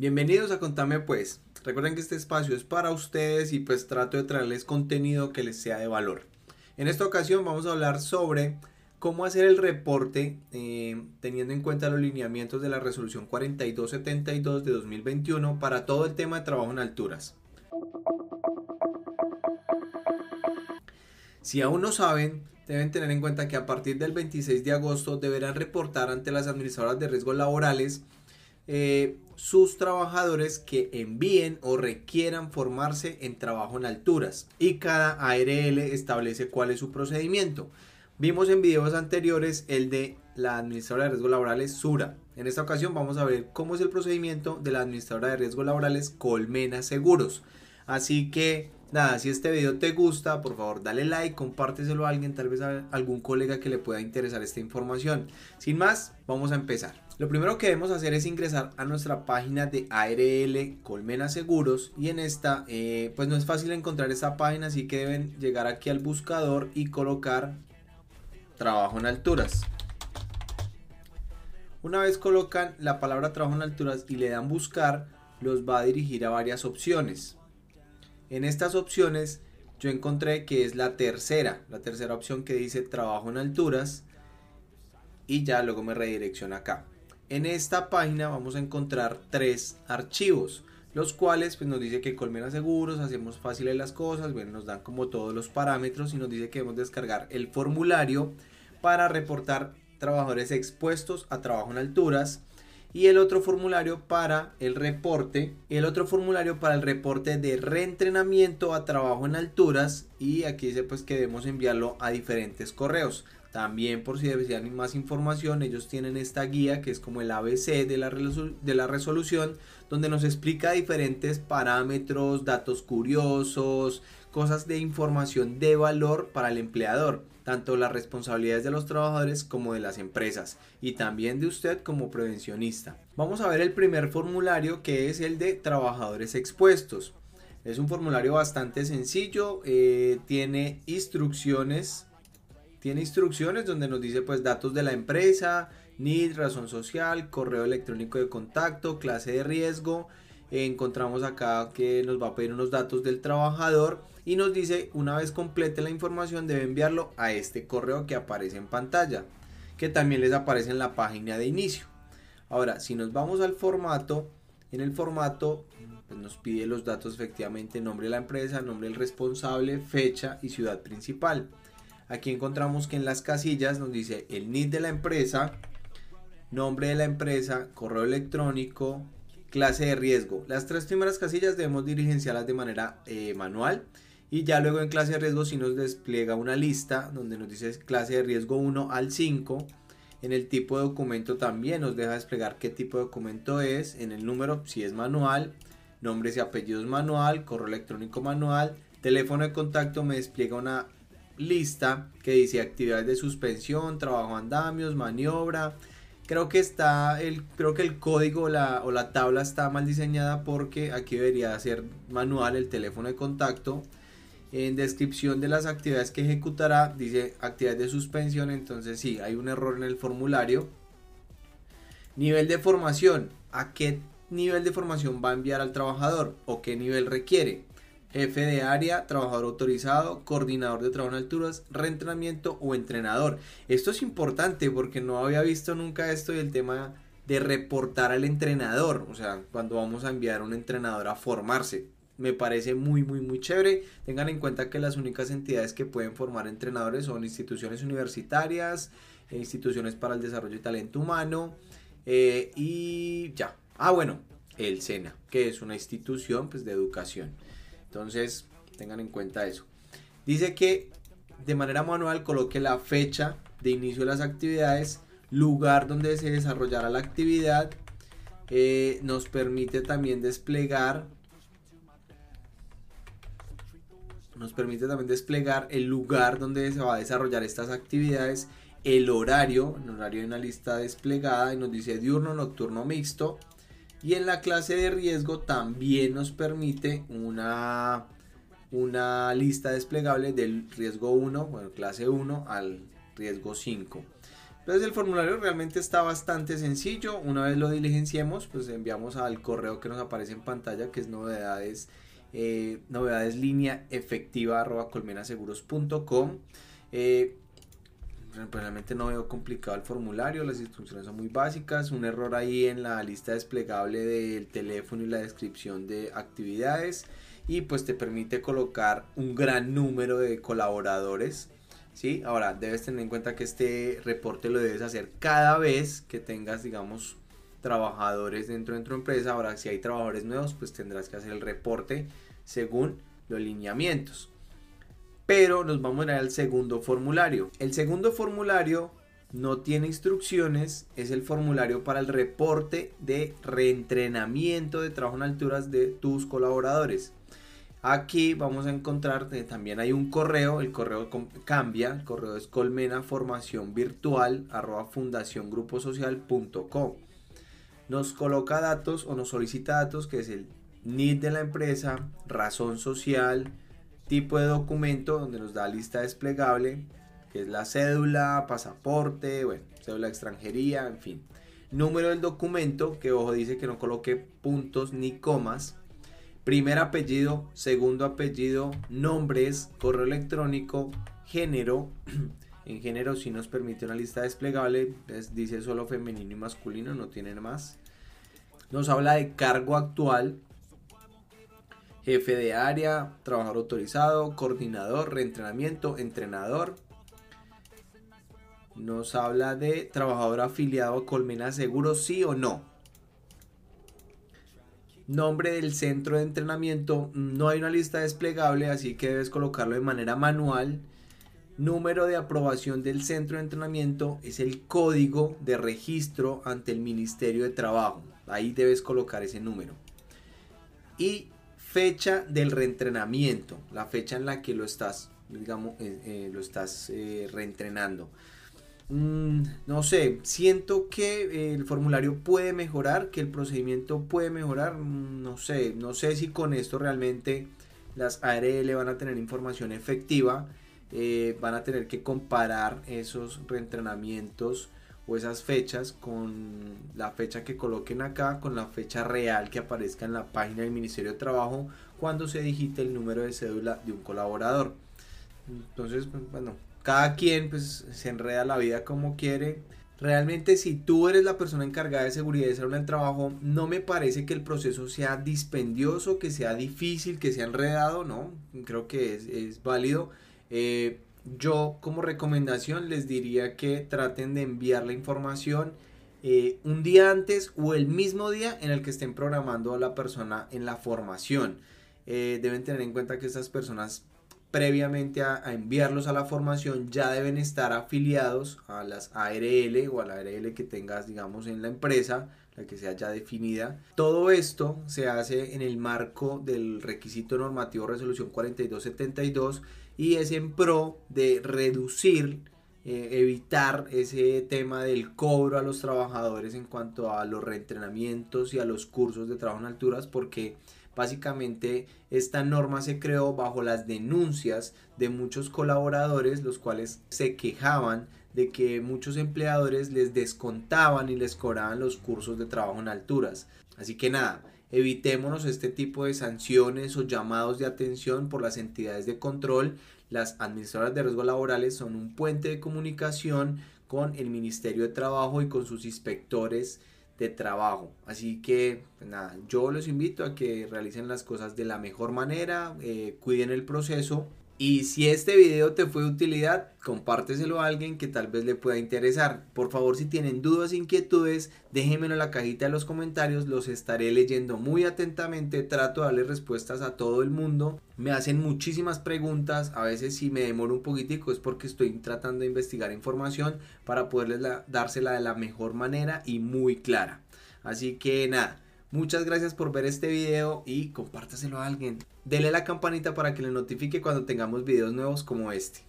Bienvenidos a Contame Pues. Recuerden que este espacio es para ustedes y pues trato de traerles contenido que les sea de valor. En esta ocasión vamos a hablar sobre cómo hacer el reporte eh, teniendo en cuenta los lineamientos de la resolución 4272 de 2021 para todo el tema de trabajo en alturas. Si aún no saben, deben tener en cuenta que a partir del 26 de agosto deberán reportar ante las administradoras de riesgos laborales eh, sus trabajadores que envíen o requieran formarse en trabajo en alturas y cada ARL establece cuál es su procedimiento. Vimos en videos anteriores el de la administradora de riesgos laborales Sura. En esta ocasión vamos a ver cómo es el procedimiento de la administradora de riesgos laborales Colmena Seguros. Así que nada, si este video te gusta, por favor dale like, compárteselo a alguien, tal vez a algún colega que le pueda interesar esta información. Sin más, vamos a empezar. Lo primero que debemos hacer es ingresar a nuestra página de ARL Colmena Seguros y en esta eh, pues no es fácil encontrar esta página así que deben llegar aquí al buscador y colocar trabajo en alturas. Una vez colocan la palabra trabajo en alturas y le dan buscar los va a dirigir a varias opciones. En estas opciones yo encontré que es la tercera, la tercera opción que dice trabajo en alturas y ya luego me redirecciona acá. En esta página vamos a encontrar tres archivos, los cuales pues, nos dice que Colmena Seguros hacemos fáciles las cosas, bueno, nos dan como todos los parámetros y nos dice que debemos descargar el formulario para reportar trabajadores expuestos a trabajo en alturas y el otro formulario para el reporte, el otro formulario para el reporte de reentrenamiento a trabajo en alturas y aquí dice pues que debemos enviarlo a diferentes correos. También por si desean más información, ellos tienen esta guía que es como el ABC de la, resolución, donde nos explica diferentes parámetros, datos curiosos, cosas de información de valor para el empleador, tanto las responsabilidades de los trabajadores como de las empresas y también de usted como prevencionista. Vamos a ver el primer formulario que es el de trabajadores expuestos. Es un formulario bastante sencillo, eh, tiene instrucciones tiene instrucciones donde nos dice pues datos de la empresa, NID, razón social, correo electrónico de contacto, clase de riesgo. encontramos acá que nos va a pedir unos datos del trabajador y nos dice una vez complete la información debe enviarlo a este correo que aparece en pantalla, que también les aparece en la página de inicio. Ahora, si nos vamos al formato, en el formato pues, nos pide los datos efectivamente, nombre de la empresa, nombre del responsable, fecha y ciudad principal. Aquí encontramos que en las casillas nos dice el NID de la empresa, nombre de la empresa, correo electrónico, clase de riesgo. Las tres primeras casillas debemos dirigenciarlas de manera eh, manual y ya luego en clase de riesgo si nos despliega una lista donde nos dice clase de riesgo 1 al 5. En el tipo de documento también nos deja desplegar qué tipo de documento es, en el número si es manual, nombres y apellidos manual, correo electrónico manual, teléfono de contacto me despliega una lista que dice actividades de suspensión, trabajo andamios, maniobra. Creo que está el, creo que el código la, o la tabla está mal diseñada porque aquí debería ser manual el teléfono de contacto. En descripción de las actividades que ejecutará dice actividades de suspensión, entonces sí, hay un error en el formulario. Nivel de formación, ¿a qué nivel de formación va a enviar al trabajador o qué nivel requiere? Jefe de área, trabajador autorizado, coordinador de trabajo en alturas, reentrenamiento o entrenador. Esto es importante porque no había visto nunca esto y el tema de reportar al entrenador, o sea, cuando vamos a enviar a un entrenador a formarse. Me parece muy, muy, muy chévere. Tengan en cuenta que las únicas entidades que pueden formar entrenadores son instituciones universitarias, e instituciones para el desarrollo de talento humano eh, y ya. Ah, bueno, el SENA, que es una institución pues, de educación. Entonces, tengan en cuenta eso. Dice que de manera manual coloque la fecha de inicio de las actividades, lugar donde se desarrollará la actividad. Eh, nos permite también desplegar nos permite también desplegar el lugar donde se va a desarrollar estas actividades, el horario, el horario de una lista desplegada y nos dice diurno, nocturno, mixto, y en la clase de riesgo también nos permite una, una lista desplegable del riesgo 1, bueno, clase 1 al riesgo 5. Entonces el formulario realmente está bastante sencillo. Una vez lo diligenciemos, pues enviamos al correo que nos aparece en pantalla, que es novedades, eh, novedades línea efectiva arroba colmenaseguros.com. Eh, realmente no veo complicado el formulario, las instrucciones son muy básicas, un error ahí en la lista desplegable del teléfono y la descripción de actividades y pues te permite colocar un gran número de colaboradores ¿sí? Ahora, debes tener en cuenta que este reporte lo debes hacer cada vez que tengas, digamos, trabajadores dentro de tu empresa. Ahora, si hay trabajadores nuevos, pues tendrás que hacer el reporte según los lineamientos. Pero nos vamos a ir al segundo formulario. El segundo formulario no tiene instrucciones, es el formulario para el reporte de reentrenamiento de trabajo en alturas de tus colaboradores. Aquí vamos a encontrar, eh, también hay un correo, el correo cambia, el correo es colmena. Nos coloca datos o nos solicita datos que es el NID de la empresa, razón social, tipo de documento donde nos da lista desplegable, que es la cédula, pasaporte, bueno, cédula de extranjería, en fin. Número del documento, que ojo dice que no coloque puntos ni comas primer apellido, segundo apellido, nombres, correo electrónico, género. En género si nos permite una lista desplegable, dice solo femenino y masculino, no tienen más. Nos habla de cargo actual, jefe de área, trabajador autorizado, coordinador, reentrenamiento, entrenador. Nos habla de trabajador afiliado a Colmena Seguro, sí o no nombre del centro de entrenamiento, no hay una lista desplegable, así que debes colocarlo de manera manual. Número de aprobación del centro de entrenamiento es el código de registro ante el Ministerio de Trabajo. Ahí debes colocar ese número. Y fecha del reentrenamiento, la fecha en la que lo estás, digamos, eh, eh, lo estás eh, reentrenando. Mm, no sé, siento que el formulario puede mejorar, que el procedimiento puede mejorar, mm, no sé, no sé si con esto realmente las ARL van a tener información efectiva, van a tener que comparar esos reentrenamientos o esas fechas con la fecha que coloquen acá, con la fecha real que aparezca en la página del Ministerio de Trabajo cuando se digite el número de cédula de un colaborador. Entonces, pues, bueno, cada quien pues se enreda la vida como quiere. Realmente si tú eres la persona encargada de seguridad y salud en trabajo, no me parece que el proceso sea dispendioso, que sea difícil, que sea enredado, no, creo que es, válido. Eh, yo como recomendación les diría que traten de enviar la información eh, un día antes o el mismo día en el que estén programando a la persona en la formación. Eh, deben tener en cuenta que estas personas previamente a, enviarlos a la formación ya deben estar afiliados a las ARL o a la ARL que tengas digamos en la empresa la que sea ya definida todo esto se hace en el marco del requisito normativo resolución 4272 y es en pro de reducir eh, evitar ese tema del cobro a los trabajadores en cuanto a los reentrenamientos y a los cursos de trabajo en alturas porque Básicamente esta norma se creó bajo las denuncias de muchos colaboradores los cuales se quejaban de que muchos empleadores les descontaban y les cobraban los cursos de trabajo en alturas. Así que nada, evitémonos este tipo de sanciones o llamados de atención por las entidades de control. Las administradoras de riesgos laborales son un puente de comunicación con el Ministerio de Trabajo y con sus inspectores de trabajo. Así que pues nada, yo los invito a que realicen las cosas de la mejor manera, eh, cuiden el proceso y si este video te fue de utilidad, compárteselo a alguien que tal vez le pueda interesar. Por favor, si tienen dudas inquietudes, déjenmelo en la cajita de los comentarios, los estaré leyendo muy atentamente. Trato de darle respuestas a todo el mundo. Me hacen muchísimas preguntas, a veces si me demoro un poquitico es porque estoy tratando de investigar información para poderles dársela de la mejor manera y muy clara. Así que nada. Muchas gracias por ver este video y compártaselo a alguien. Dele la campanita para que le notifique cuando tengamos videos nuevos como este.